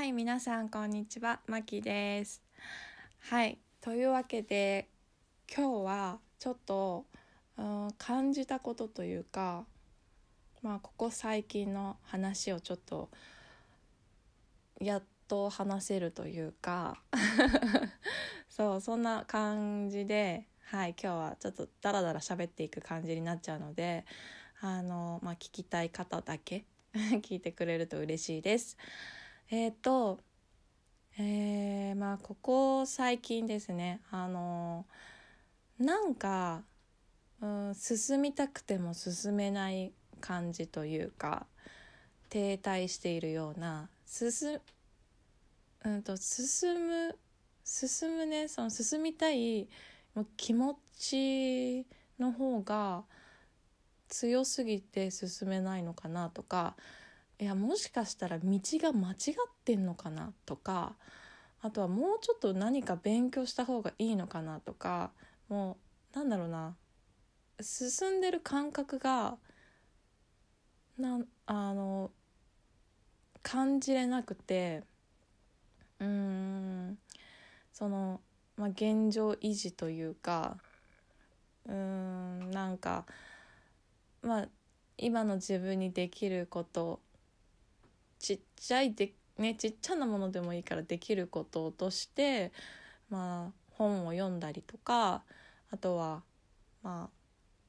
はい皆さんこんにちはまきですはいというわけで今日はちょっと、うん、感じたことというかまあここ最近の話をちょっとやっと話せるというか そうそんな感じではい今日はちょっとダラダラ喋っていく感じになっちゃうのであのまあ聞きたい方だけ 聞いてくれると嬉しいです。えっ、ー、とえー、まあここ最近ですねあのなんか、うん、進みたくても進めない感じというか停滞しているような進,、うんと、進む進むねその進みたい気持ちの方が強すぎて進めないのかなとかいやもしかしたら道が間違ってんのかな？とかあとはもうちょっと何か勉強した方がいいのかな？とかもうなんだろうな。進んでる感覚がなあの感じれなくてうーんその、まあ、現状維持というかうーんなんかまあ今の自分にできることちっちゃいで、ね、ちっちゃなものでもいいからできることとしてまあ本を読んだりとかあとはまあ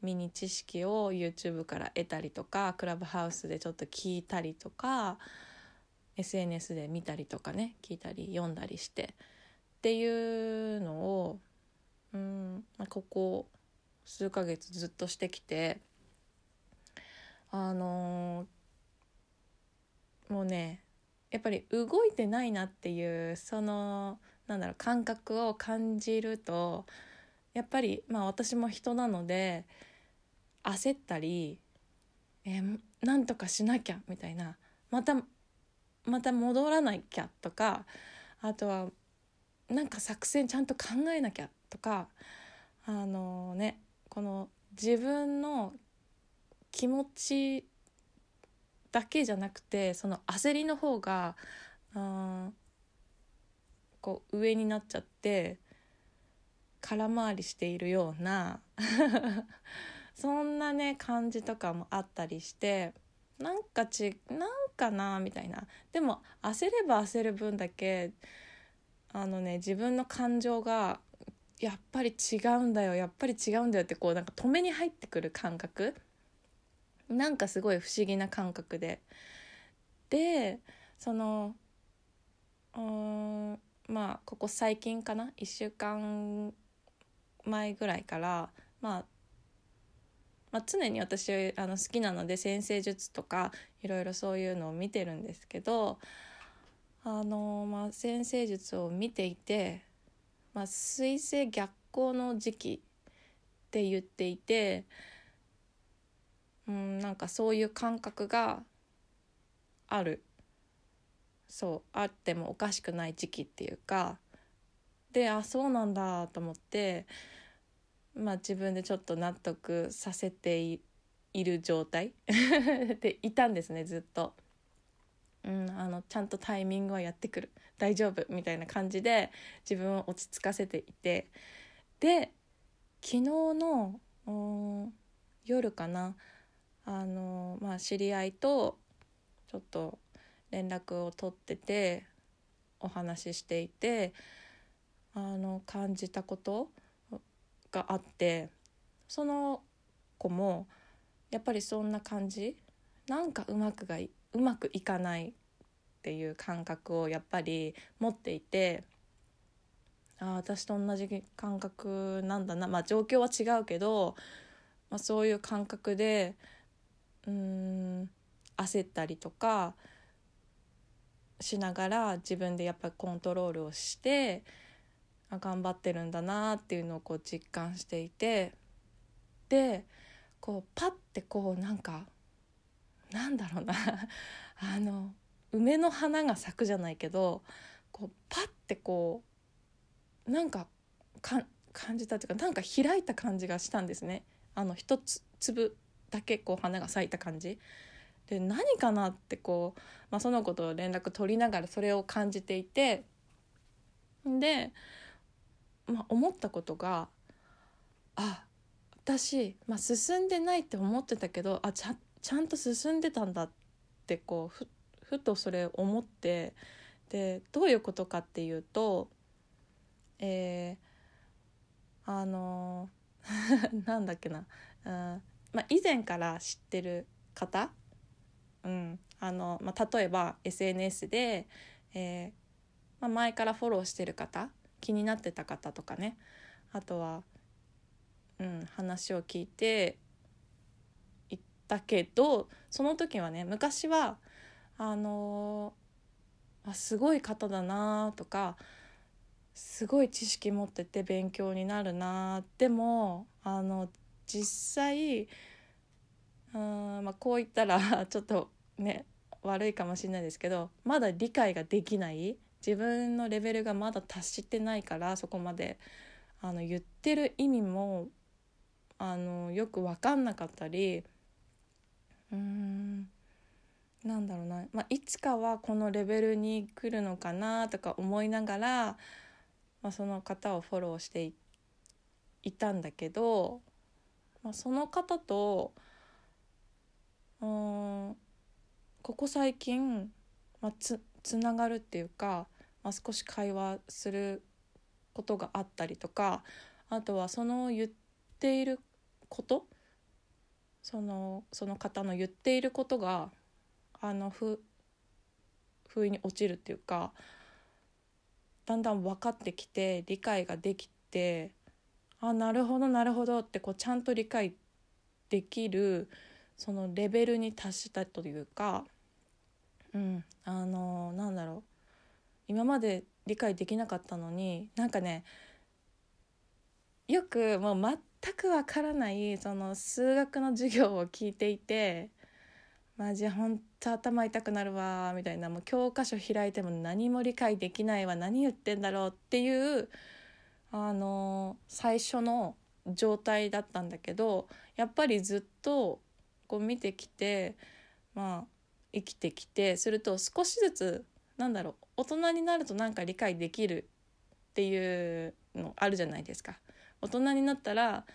ミニ知識を YouTube から得たりとかクラブハウスでちょっと聞いたりとか SNS で見たりとかね聞いたり読んだりしてっていうのをうんここ数ヶ月ずっとしてきてあのー、もうねやっぱり動いてないなっていうそのなんだろう感覚を感じるとやっぱりまあ私も人なので焦ったり、えー、なんとかしなきゃみたいな。またまた戻らなきゃとかあとはなんか作戦ちゃんと考えなきゃとかあのねこの自分の気持ちだけじゃなくてその焦りの方がこう上になっちゃって空回りしているような そんなね感じとかもあったりしてなんかちなんかなみたいな。でも焦れば焦る分だけあのね自分の感情がやっぱり違うんだよやっぱり違うんだよってこうなんか止めに入ってくる感覚なんかすごい不思議な感覚で。でそのうんまあここ最近かな？1週間前ぐらいから、まあ、まあ常に私あの好きなので先生術とかいろいろそういうのを見てるんですけどあの、まあ、先生術を見ていて、まあ、水星逆行の時期って言っていてうんなんかそういう感覚がある。そうあってもおかしくない時期っていうか。であそうなんだと思ってまあ自分でちょっと納得させている状態。でいたんですねずっと。うん、あのちゃんとタイミングはやってくる。大丈夫みたいな感じで自分を落ち着かせていて。で昨日の夜かな。あの、まあ、知り合いとちょっと連絡を取っててお話ししていてあの感じたことがあってその子もやっぱりそんな感じなんかうまくがうまくいかないっていう感覚をやっぱり持っていてあ私と同じ感覚なんだな。まあ状況は違うけど、まあ、そういう感覚でうん焦ったりとかしながら自分でやっぱりコントロールをしてあ頑張ってるんだなっていうのをこう実感していてでこうパッてこうなんかなんだろうな あの梅の花が咲くじゃないけどこうパッてこうなんかか感じたというかなんか開いた感じがしたんですね。あの一つ粒だけこう花が咲いた感じ。で何かなってこう、まあ、その子と連絡取りながらそれを感じていて。で、まあ、思ったことがあ私、まあ、進んでないって思ってたけどあちゃちゃんと進んでたんだってこうふふとそれ思って。でどういうことかっていうとえー、あの なんだっけな、うんまあ、以前から知ってる方、うん。あのまあ、例えば SNS で、えーまあ、前からフォローしてる方？気になってた方とかね。あとは、うん、話を聞いていったけどその時はね昔はあのー、あすごい方だなとかすごい知識持ってて勉強になるな。でもあの実際うん、まあ、こう言ったら ちょっとね悪いかもしれないですけどまだ理解ができない自分のレベルがまだ達してないからそこまであの言ってる意味もあのよく分かんなかったりうーんなんだろうな、まあ、いつかはこのレベルに来るのかなとか思いながら、まあ、その方をフォローしていたんだけど、まあ、その方とうんここ最近、まあ、つつながるっていうか、まあ、少し会話することがあったりとかあとはその言っていることそのその方の言っていることがあのふ不意に落ちるっていうかだんだん分かってきて理解ができてあなるほどなるほどってこうちゃんと理解できるそのレベルに達したというかうんあのなんだろう。今まで理解できなかったのになんかねよくもう全くわからないその数学の授業を聞いていてマジほんと頭痛くなるわみたいなもう教科書開いても何も理解できないわ何言ってんだろうっていうあの最初の状態だったんだけどやっぱりずっとこう見てきてまあ生きてきてすると少しずつなんだろう大人になるとなんか理解できるっていうのあるじゃないですか。大人になったら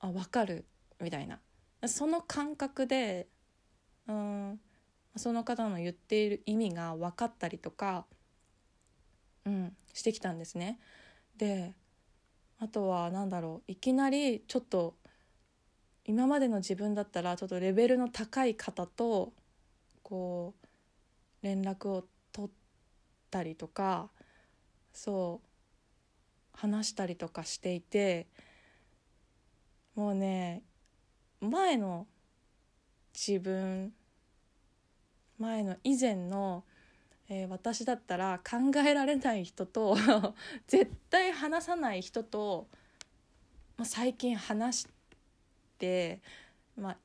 あ分かるみたいなその感覚でうんその方の言っている意味が分かったりとか、うん、してきたんですね。であとは何だろういきなりちょっと今までの自分だったらちょっとレベルの高い方とこう連絡を取ったりとかそう話したりとかしていてもうね前の自分前の以前の、えー、私だったら考えられない人と 絶対話さない人と、まあ、最近話して、まあ、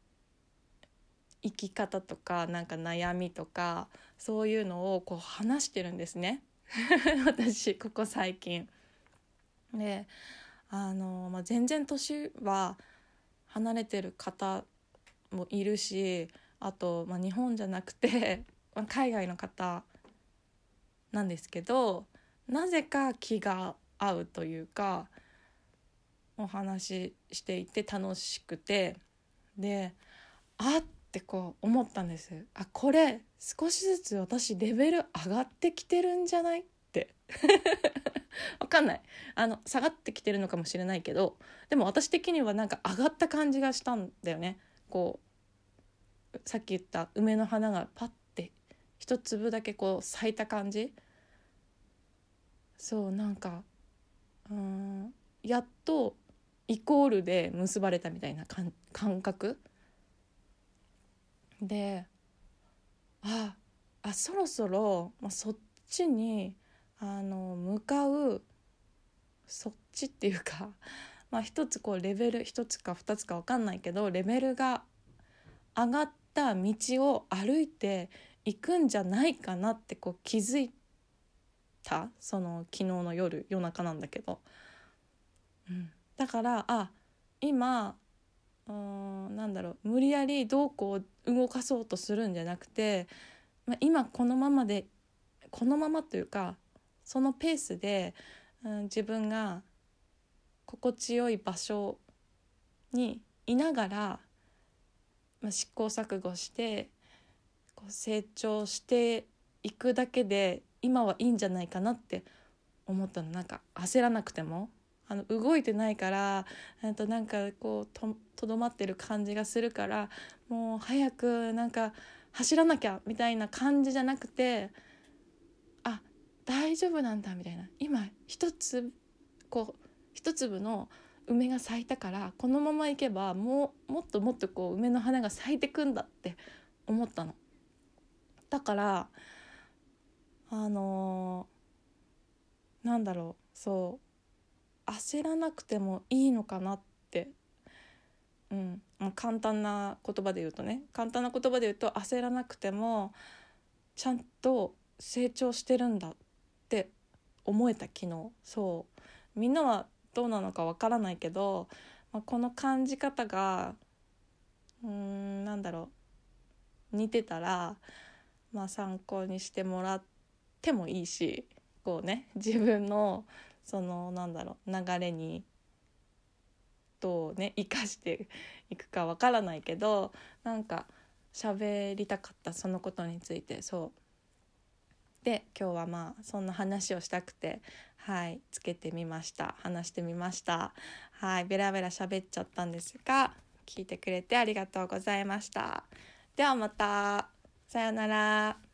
生き方とかなんか悩みとかそういうのをこう話してるんですね 私ここ最近。であの、まあ、全然年は離れてる方もいるしあと、まあ、日本じゃなくて、まあ、海外の方なんですけどなぜか気が合うというかお話ししていて楽しくて。であってこう思ったんです。あこれ少しずつ私レベル上がってきてるんじゃない？って。わかんない。あの下がってきてるのかもしれないけどでも私的にはなんか上がった感じがしたんだよね。こうさっき言った梅の花がパッ一粒だけこう咲いた感じ？そうなんかうんやっとイコールで結ばれたみたいな感覚？でああそろそろ、まあ、そっちにあの向かうそっちっていうか、まあ、一つこうレベル一つか二つか分かんないけどレベルが上がった道を歩いていくんじゃないかなってこう気づいた？その昨日の夜夜中なんだけど、うん、だからあ今うんなんだろう無理やりどうこう動かそうとするんじゃなくて、まあ、今このままでこのままというかそのペースで、うん、自分が心地よい場所にいながら、まあ、試行錯誤してこう成長していくだけで今はいいんじゃないかなって思ったの。なんか焦らなくても。あの動いてないからとなんかこうとどまってる感じがするからもう早くなんか走らなきゃみたいな感じじゃなくてあ大丈夫なんだみたいな。今一つこう一粒の梅が咲いたからこのままいけばもうもっともっとこう梅の花が咲いてくんだって思ったの。だからあのー、なんだろうそう焦らなくてもいいのかなって、うん、簡単な言葉で言うとね簡単な言葉で言うと焦らなくてもちゃんと成長してるんだって思えた昨日そうみんなはどうなのかわからないけど、まあ、この感じ方がうーんなんだろう似てたら、まあ、参考にしてもらってもいいしこうね自分のそのなんだろう流れにどうね生かしていくかわからないけどなんか喋りたかったそのことについて。そう。で今日はまあそんな話をしたくてはいつけてみました。話してみました。はいベラベラ喋っちゃったんですが聞いてくれてありがとうございました。ではまた。さよなら。